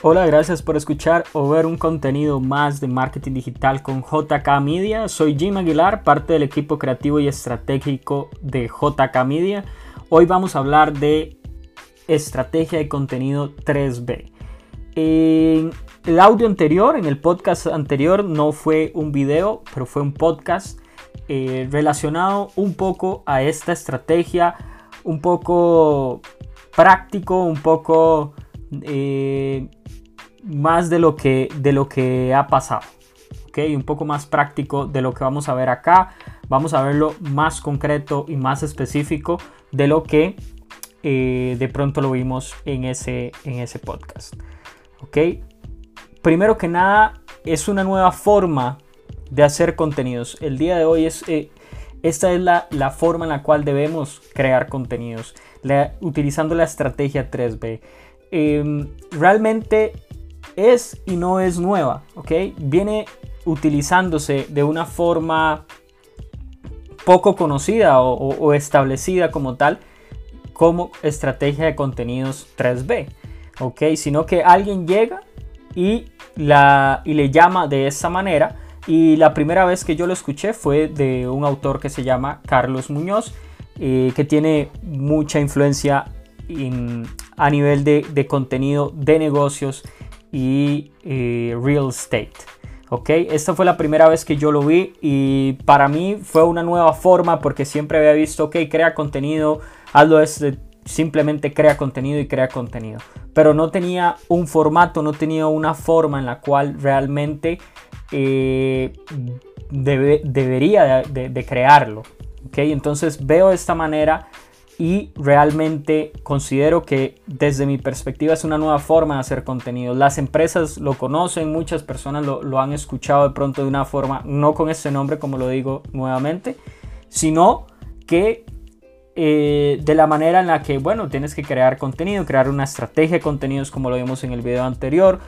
Hola, gracias por escuchar o ver un contenido más de marketing digital con JK Media. Soy Jim Aguilar, parte del equipo creativo y estratégico de JK Media. Hoy vamos a hablar de estrategia de contenido 3B. En el audio anterior, en el podcast anterior, no fue un video, pero fue un podcast eh, relacionado un poco a esta estrategia, un poco práctico, un poco eh, más de lo que, de lo que ha pasado. ¿okay? Un poco más práctico de lo que vamos a ver acá. Vamos a verlo más concreto y más específico de lo que eh, de pronto lo vimos en ese, en ese podcast. ¿ok? Primero que nada, es una nueva forma de hacer contenidos. El día de hoy es... Eh, esta es la, la, forma en la cual debemos crear contenidos, utilizando la estrategia 3B. Em, realmente es y no es nueva, ¿ok? Viene utilizándose de una forma poco conocida o, establecida como tal como estrategia de contenidos 3B, ¿ok? Sino que alguien llega y, la, y le llama de esa manera y la primera vez que yo lo escuché fue de un autor que se llama Carlos Muñoz, eh, que tiene mucha influencia a nivel de, de contenido de negocios y eh, real estate. ¿ok? Esta fue la primera vez que yo lo vi y para mí fue una nueva forma porque siempre había visto, ok, crea contenido, hazlo es simplemente crea contenido y crea contenido. Pero no tenía un formato, no tenía una forma en la cual realmente eh, debería de, de, crearlo. ¿ok? Entonces veo esta manera y realmente considero que desde mi perspectiva es una nueva forma de hacer contenido. Las empresas lo conocen, muchas personas lo, han escuchado de pronto de una forma, no con ese nombre como lo digo nuevamente, sino que eh, de la manera en la que, bueno, tienes que crear contenido, crear una estrategia de contenidos como lo vimos en el video anterior.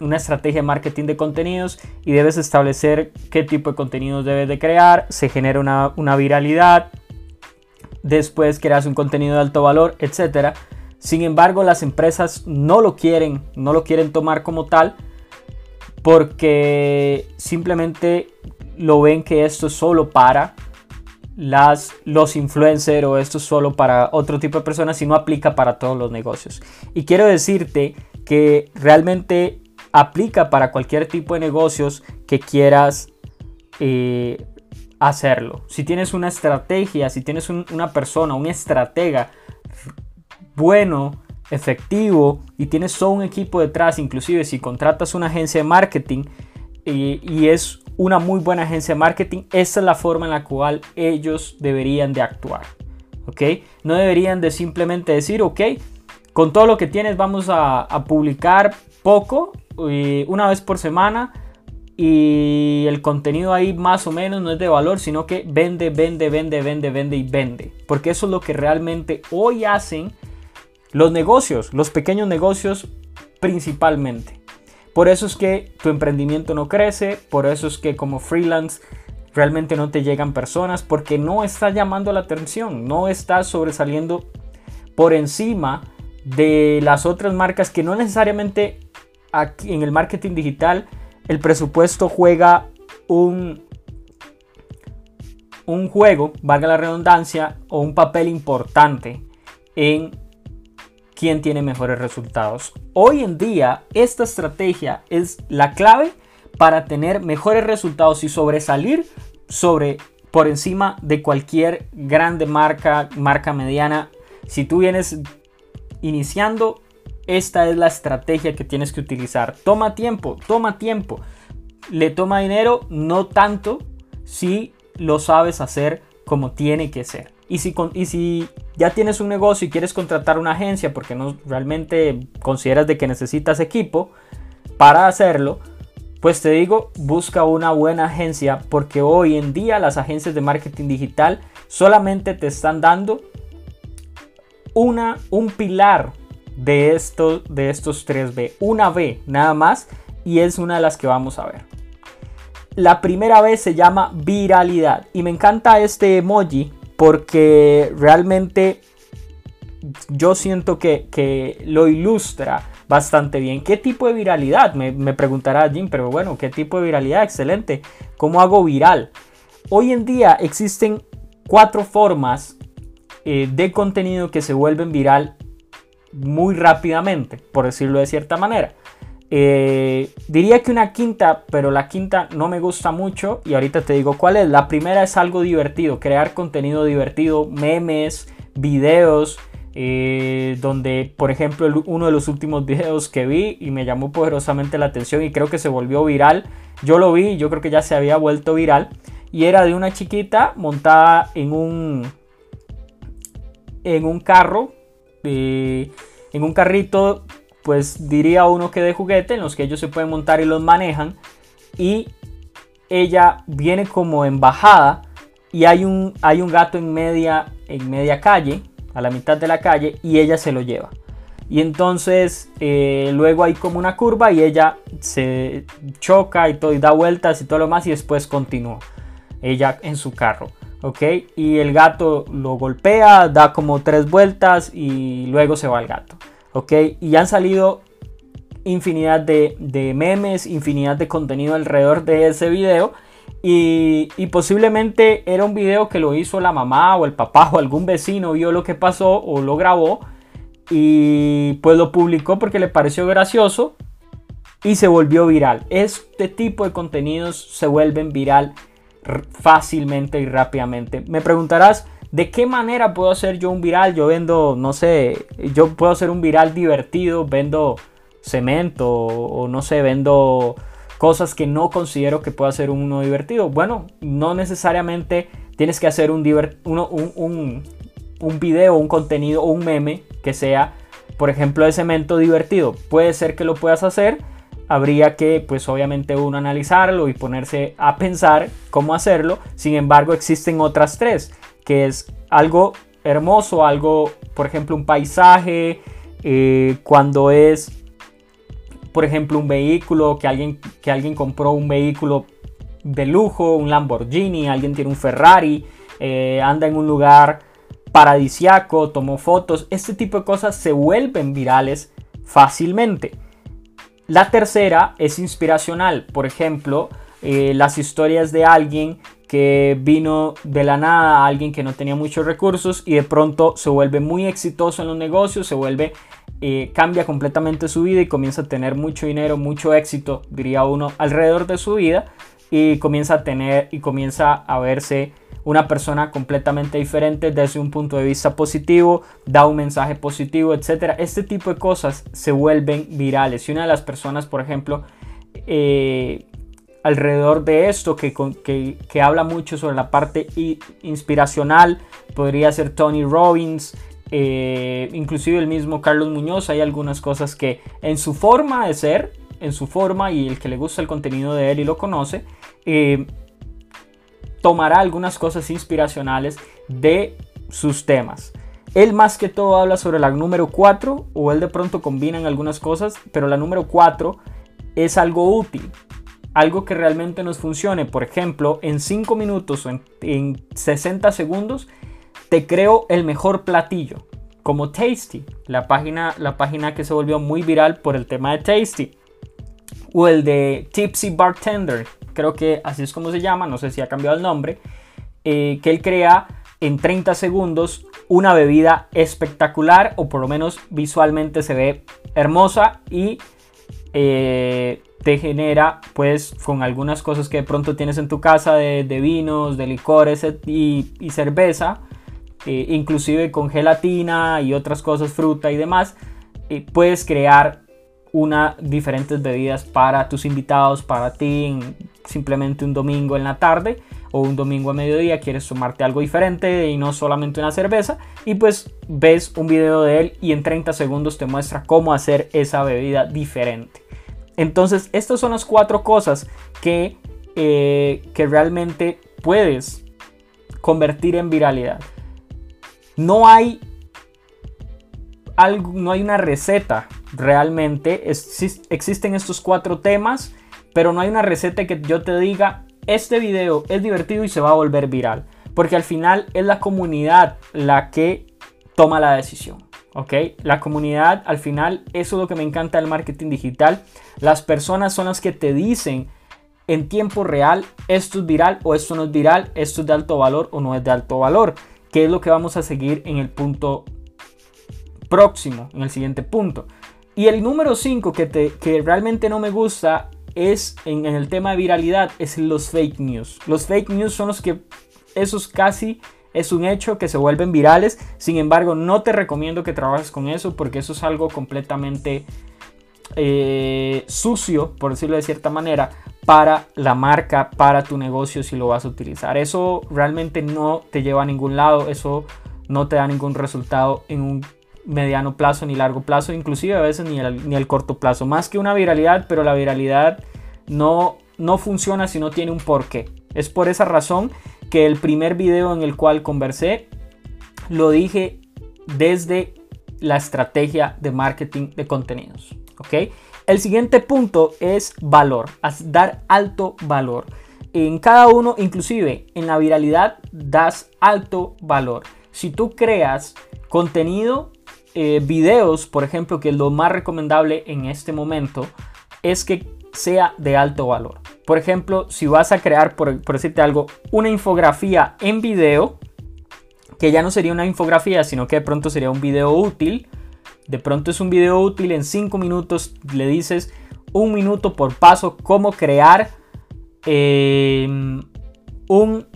Una estrategia de marketing de contenidos y debes establecer qué tipo de contenidos debes de crear, se genera una viralidad, después creas un contenido de alto valor, etc. Sin embargo, las empresas no lo quieren, no lo quieren tomar como tal porque simplemente lo ven que esto es solo para las, los influencers o esto es solo para otro tipo de personas y no aplica para todos los negocios. Y quiero decirte que realmente aplica para cualquier tipo de negocios que quieras eh, hacerlo. Si tienes una estrategia, si tienes una persona, un estratega bueno, efectivo y tienes todo un equipo detrás, inclusive si contratas una agencia de marketing y, es una muy buena agencia de marketing, esa es la forma en la cual ellos deberían de actuar. ¿Ok? No deberían de simplemente decir, ok, con todo lo que tienes vamos a, a publicar poco, eh, una vez por semana, y el contenido ahí más o menos no es de valor, sino que vende, vende, vende, vende, vende y vende. Porque eso es lo que realmente hoy hacen los negocios, los pequeños negocios principalmente. Por eso es que tu emprendimiento no crece, por eso es que como freelance realmente no te llegan personas, porque no estás llamando la atención, no estás sobresaliendo por encima de las otras marcas que no necesariamente aquí en el marketing digital el presupuesto juega un, un juego, valga la redundancia, o un papel importante en quién tiene mejores resultados. Hoy en día esta estrategia es la clave para tener mejores resultados y sobresalir sobre por encima de cualquier grande marca, marca mediana. Si tú vienes iniciando, esta es la estrategia que tienes que utilizar. Toma tiempo, toma tiempo. Le toma dinero, no tanto si lo sabes hacer como tiene que ser. Y si, ya tienes un negocio y quieres contratar una agencia porque no realmente consideras de que necesitas equipo para hacerlo, pues te digo, busca una buena agencia porque hoy en día las agencias de marketing digital solamente te están dando una, un pilar de, esto, de estos 3B. Una B nada más y es una de las que vamos a ver. La primera B se llama viralidad y me encanta este emoji porque realmente yo siento que, que lo ilustra bastante bien. ¿Qué tipo de viralidad? Me, me preguntará Jim, pero bueno, ¿qué tipo de viralidad? Excelente. ¿Cómo hago viral? Hoy en día existen cuatro formas eh, de contenido que se vuelven viral muy rápidamente, por decirlo de cierta manera. Eh, diría que una quinta, pero la quinta no me gusta mucho y ahorita te digo cuál es. La primera es algo divertido, crear contenido divertido, memes, videos, eh, donde por ejemplo uno de los últimos videos que vi y me llamó poderosamente la atención y creo que se volvió viral, yo lo vi yo creo que ya se había vuelto viral y era de una chiquita montada en un en un carro en un carrito pues diría uno que de juguete en los que ellos se pueden montar y los manejan y ella viene como embajada y hay un, hay un gato en media, en media calle a la mitad de la calle y ella se lo lleva. Y entonces eh, luego hay como una curva y ella se choca y todo y da vueltas y todo lo más y después continúa ella en su carro. ¿Ok? Y el gato lo golpea, da como tres vueltas y luego se va el gato. ¿Ok? Y han salido infinidad de, memes, infinidad de contenido alrededor de ese video y, posiblemente era un video que lo hizo la mamá o el papá o algún vecino vio lo que pasó o lo grabó y pues lo publicó porque le pareció gracioso y se volvió viral. Este tipo de contenidos se vuelven viral fácilmente y rápidamente. Me preguntarás, ¿de qué manera puedo hacer yo un viral? Yo vendo, no sé, yo puedo hacer un viral divertido, vendo cemento o no sé, vendo cosas que no considero que pueda ser uno divertido. Bueno, no necesariamente tienes que hacer un, video, un contenido o un meme que sea, por ejemplo, de cemento divertido. Puede ser que lo puedas hacer. Habría que, pues obviamente, uno analizarlo y ponerse a pensar cómo hacerlo. Sin embargo, existen otras tres, que es algo hermoso, algo, por ejemplo, un paisaje, eh, cuando es por ejemplo, un vehículo, que alguien, que alguien compró un vehículo de lujo, un Lamborghini, alguien tiene un Ferrari, eh, anda en un lugar paradisiaco, tomó fotos, este tipo de cosas se vuelven virales fácilmente. La tercera es inspiracional, por ejemplo, eh, las historias de alguien que vino de la nada, alguien que no tenía muchos recursos y de pronto se vuelve muy exitoso en los negocios, se vuelve eh, cambia completamente su vida y comienza a tener mucho dinero, mucho éxito, diría uno, alrededor de su vida y comienza a tener y comienza a verse una persona completamente diferente desde un punto de vista positivo, da un mensaje positivo, etc. Este tipo de cosas se vuelven virales. Y una de las personas, por ejemplo, eh, alrededor de esto que, que, que, habla mucho sobre la parte inspiracional, podría ser Tony Robbins, eh, inclusive el mismo Carlos Muñoz, hay algunas cosas que en su forma de ser, en su forma y el que le gusta el contenido de él y lo conoce, eh, tomará algunas cosas inspiracionales de sus temas. Él más que todo habla sobre la número 4 o él de pronto combina algunas cosas, pero la número 4 es algo útil, algo que realmente nos funcione. Por ejemplo, en 5 minutos o en, en 60 segundos te creo el mejor platillo, como Tasty, la página, la página que se volvió muy viral por el tema de Tasty. O el de Tipsy Bartender, creo que así es como se llama, no sé si ha cambiado el nombre, eh, que él crea en 30 segundos una bebida espectacular o por lo menos visualmente se ve hermosa y eh, te genera pues con algunas cosas que de pronto tienes en tu casa de, vinos, de licores y cerveza eh, inclusive con gelatina y otras cosas, fruta y demás, eh, puedes crear una diferentes bebidas para tus invitados, para ti, simplemente un domingo en la tarde o un domingo a mediodía quieres tomarte algo diferente y no solamente una cerveza y pues ves un video de él y en 30 segundos te muestra cómo hacer esa bebida diferente. Entonces estas son las cuatro cosas que, eh, que realmente puedes convertir en viralidad. No hay algo, no hay una receta realmente. existen estos cuatro temas, pero no hay una receta que yo te diga, este video es divertido y se va a volver viral. Porque al final es la comunidad la que toma la decisión. ¿ok? La comunidad, al final, eso es lo que me encanta del marketing digital. Las personas son las que te dicen en tiempo real, esto es viral o esto no es viral, esto es de alto valor o no es de alto valor, que es lo que vamos a seguir en el punto próximo, en el siguiente punto. Y el número 5 que, que realmente no me gusta es en, el tema de viralidad, es los fake news. Los fake news son los que, esos casi es un hecho que se vuelven virales. Sin embargo, no te recomiendo que trabajes con eso porque eso es algo completamente eh, sucio, por decirlo de cierta manera, para la marca, para tu negocio si lo vas a utilizar. Eso realmente no te lleva a ningún lado, eso no te da ningún resultado en un mediano plazo ni largo plazo, inclusive a veces ni el, ni el corto plazo. Más que una viralidad, pero la viralidad no, no funciona si no tiene un porqué. Es por esa razón que el primer video en el cual conversé lo dije desde la estrategia de marketing de contenidos. ¿ok? El siguiente punto es valor, dar alto valor. En cada uno, inclusive en la viralidad, das alto valor. Si tú creas contenido, eh, videos, por ejemplo, que lo más recomendable en este momento, es que sea de alto valor. Por ejemplo, si vas a crear, por, por decirte algo, una infografía en video, que ya no sería una infografía, sino que de pronto sería un video útil, de pronto es un video útil, en 5 minutos le dices un minuto por paso cómo crear eh, un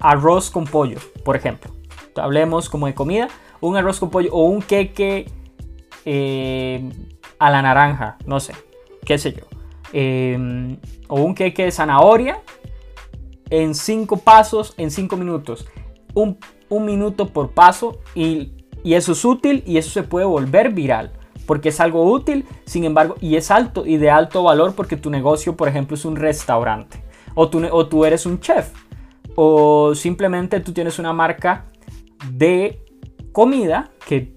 arroz con pollo, por ejemplo. Hablemos como de comida, un arroz con pollo o un queque eh, a la naranja, no sé, qué sé yo. Eh, o un queque de zanahoria en 5 pasos, en 5 minutos. Un, un minuto por paso y y eso es útil y eso se puede volver viral porque es algo útil, sin embargo, y es alto y de alto valor porque tu negocio, por ejemplo, es un restaurante o tú, o tú eres un chef o simplemente tú tienes una marca de comida que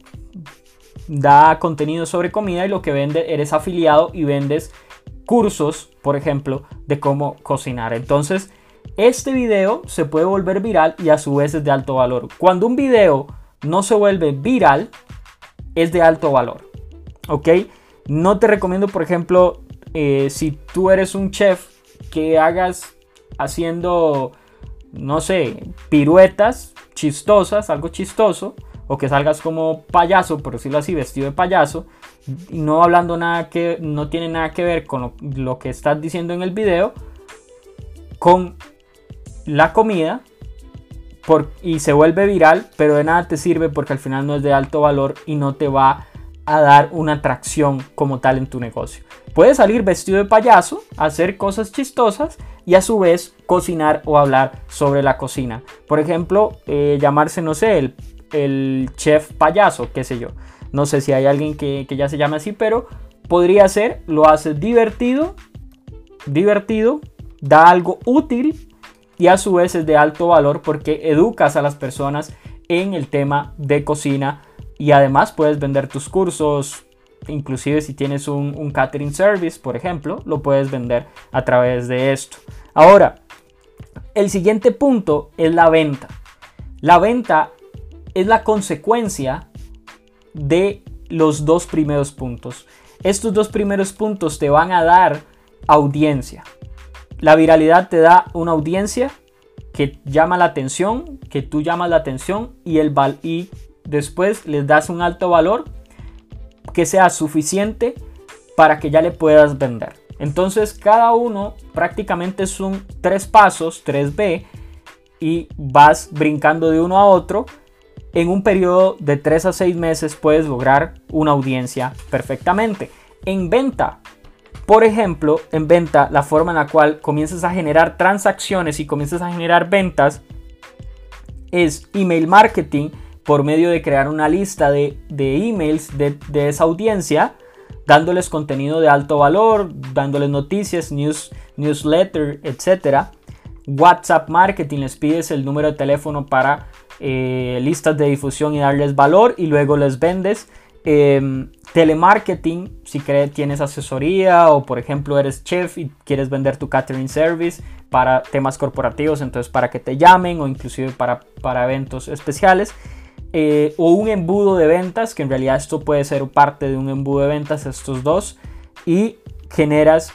da contenido sobre comida y lo que vende eres afiliado y vendes cursos, por ejemplo, de cómo cocinar. Entonces, este video se puede volver viral y a su vez es de alto valor. Cuando un video no se vuelve viral, es de alto valor. ¿Ok? No te recomiendo, por ejemplo, eh, si tú eres un chef, que hagas haciendo, no sé, piruetas chistosas, algo chistoso, o que salgas como payaso, por decirlo así, vestido de payaso, no hablando nada que no tiene nada que ver con lo, lo que estás diciendo en el video, con la comida, y se vuelve viral, pero de nada te sirve porque al final no es de alto valor y no te va a dar una atracción como tal en tu negocio. Puedes salir vestido de payaso, hacer cosas chistosas y a su vez cocinar o hablar sobre la cocina. Por ejemplo, eh, llamarse, no sé, el, el, chef payaso, qué sé yo. No sé si hay alguien que, que ya se llame así, pero podría ser, lo haces divertido, divertido, da algo útil y a su vez es de alto valor porque educas a las personas en el tema de cocina y además puedes vender tus cursos, inclusive si tienes un, catering service, por ejemplo, lo puedes vender a través de esto. Ahora, el siguiente punto es la venta. La venta es la consecuencia de los dos primeros puntos. Estos dos primeros puntos te van a dar audiencia. La viralidad te da una audiencia que llama la atención, que tú llamas la atención y, el y después les das un alto valor que sea suficiente para que ya le puedas vender. Entonces cada uno prácticamente son tres pasos, 3B, y vas brincando de uno a otro. En un periodo de 3 a 6 meses puedes lograr una audiencia perfectamente. En venta por ejemplo, en venta, la forma en la cual comienzas a generar transacciones y comienzas a generar ventas es email marketing por medio de crear una lista de, emails de, esa audiencia, dándoles contenido de alto valor, dándoles noticias, news, newsletter, etc. WhatsApp marketing, les pides el número de teléfono para eh, listas de difusión y darles valor y luego les vendes. Em, telemarketing, si tienes asesoría o por ejemplo eres chef y quieres vender tu catering service para temas corporativos, entonces para que te llamen o inclusive para, para eventos especiales. eh, o un embudo de ventas, que en realidad esto puede ser parte de un embudo de ventas, estos dos, y generas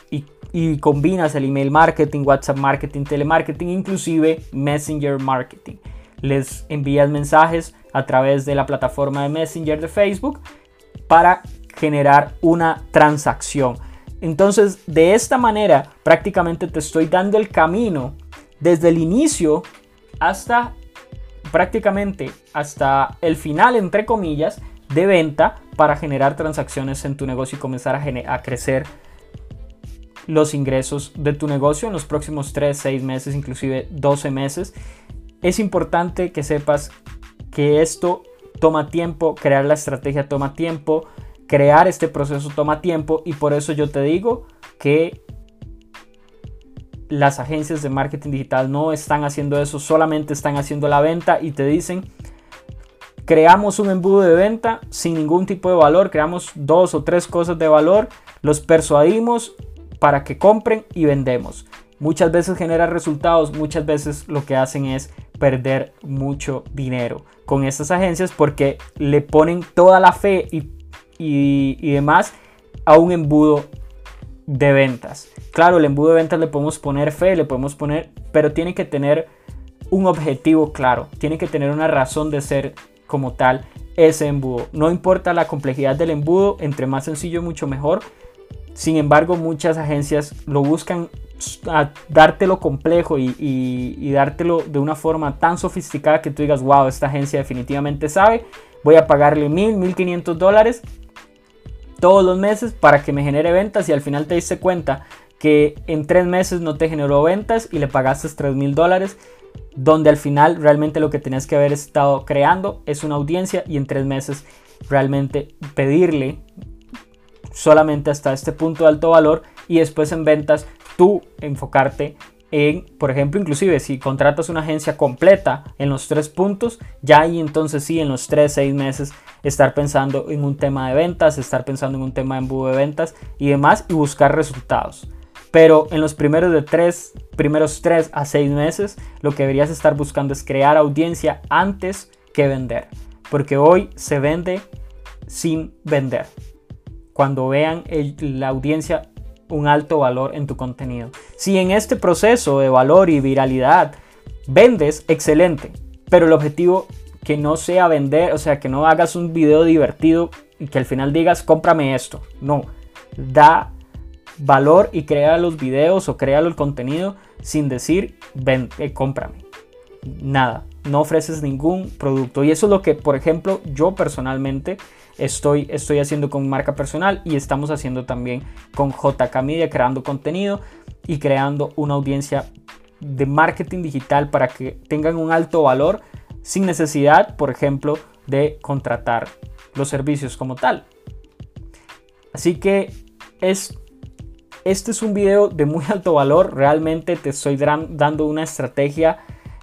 y combinas el email marketing, WhatsApp marketing, telemarketing, inclusive Messenger marketing. Les envías mensajes a través de la plataforma de Messenger de Facebook para generar una transacción. Entonces, de esta manera, prácticamente te estoy dando el camino desde el inicio hasta prácticamente hasta el final, entre comillas, de venta para generar transacciones en tu negocio y comenzar a, a crecer los ingresos de tu negocio en los próximos 3, 6 meses, inclusive 12 meses. Es importante que sepas que esto toma tiempo, crear la estrategia toma tiempo, crear este proceso toma tiempo y por eso yo te digo que las agencias de marketing digital no están haciendo eso, solamente están haciendo la venta y te dicen, creamos un embudo de venta sin ningún tipo de valor, creamos dos o tres cosas de valor, los persuadimos para que compren y vendemos. Muchas veces genera resultados, muchas veces lo que hacen es perder mucho dinero con estas agencias porque le ponen toda la fe y, y demás a un embudo de ventas. Claro, el embudo de ventas le podemos poner fe, le podemos poner, pero tiene que tener un objetivo claro, tiene que tener una razón de ser como tal ese embudo. No importa la complejidad del embudo, entre más sencillo mucho mejor. Sin embargo, muchas agencias lo buscan a dártelo complejo y, y, dártelo de una forma tan sofisticada que tú digas, wow, esta agencia definitivamente sabe, voy a pagarle mil, mil quinientos dólares todos los meses para que me genere ventas y al final te diste cuenta que en tres meses no te generó ventas y le pagaste tres mil dólares donde al final realmente lo que tenías que haber estado creando es una audiencia y en tres meses realmente pedirle solamente hasta este punto de alto valor y después en ventas enfocarte en, por ejemplo, inclusive si contratas una agencia completa en los tres puntos, ya ahí entonces sí, en los tres, seis meses, estar pensando en un tema de ventas, estar pensando en un tema de embudo de ventas y demás y buscar resultados. Pero en los primeros de tres, primeros tres a seis meses, lo que deberías estar buscando es crear audiencia antes que vender. Porque hoy se vende sin vender. Cuando vean la audiencia un alto valor en tu contenido. Si en este proceso de valor y viralidad vendes, excelente. Pero el objetivo que no sea vender, o sea, que no hagas un video divertido y que al final digas, cómprame esto. No, da valor y crea los videos o crea el contenido sin decir, ven, eh, cómprame. Nada, no ofreces ningún producto. Y eso es lo que, por ejemplo, yo personalmente estoy, estoy haciendo con marca personal y estamos haciendo también con JK Media, creando contenido y creando una audiencia de marketing digital para que tengan un alto valor sin necesidad, por ejemplo, de contratar los servicios como tal. Así que es, este es un video de muy alto valor. Realmente te estoy dando una estrategia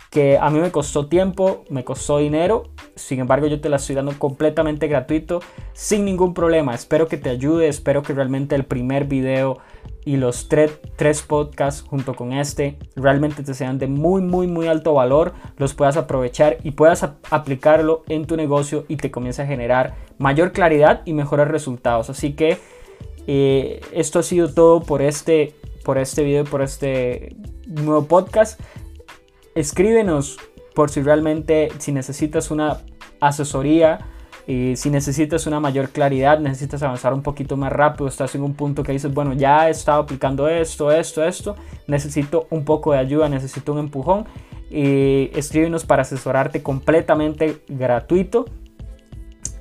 que a mí me costó tiempo, me costó dinero, sin embargo yo te la estoy dando completamente gratuito, sin ningún problema. Espero que te ayude, espero que realmente el primer video y los tres, tres podcasts junto con este realmente te sean de muy, muy, muy alto valor, los puedas aprovechar y puedas aplicarlo en tu negocio y te comience a generar mayor claridad y mejores resultados. Así que eh, esto ha sido todo por este, por este video, por este nuevo podcast escríbenos por si realmente, si necesitas una asesoría, y si necesitas una mayor claridad, necesitas avanzar un poquito más rápido, estás en un punto que dices, bueno, ya he estado aplicando esto, esto, esto, necesito un poco de ayuda, necesito un empujón, y escríbenos para asesorarte completamente gratuito.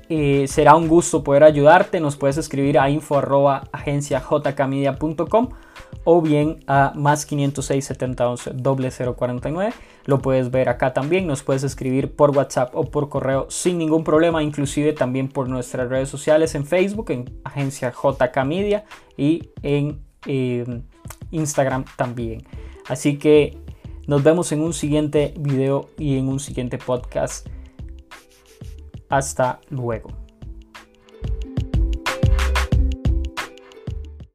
Será un gusto poder ayudarte. Nos puedes escribir a info o bien a más 506 711 0049. Lo puedes ver acá también, nos puedes escribir por WhatsApp o por correo sin ningún problema, inclusive también por nuestras redes sociales en Facebook, en Agencia JK Media y en em, Instagram también. Así que nos vemos en un siguiente video y en un siguiente podcast. Hasta luego.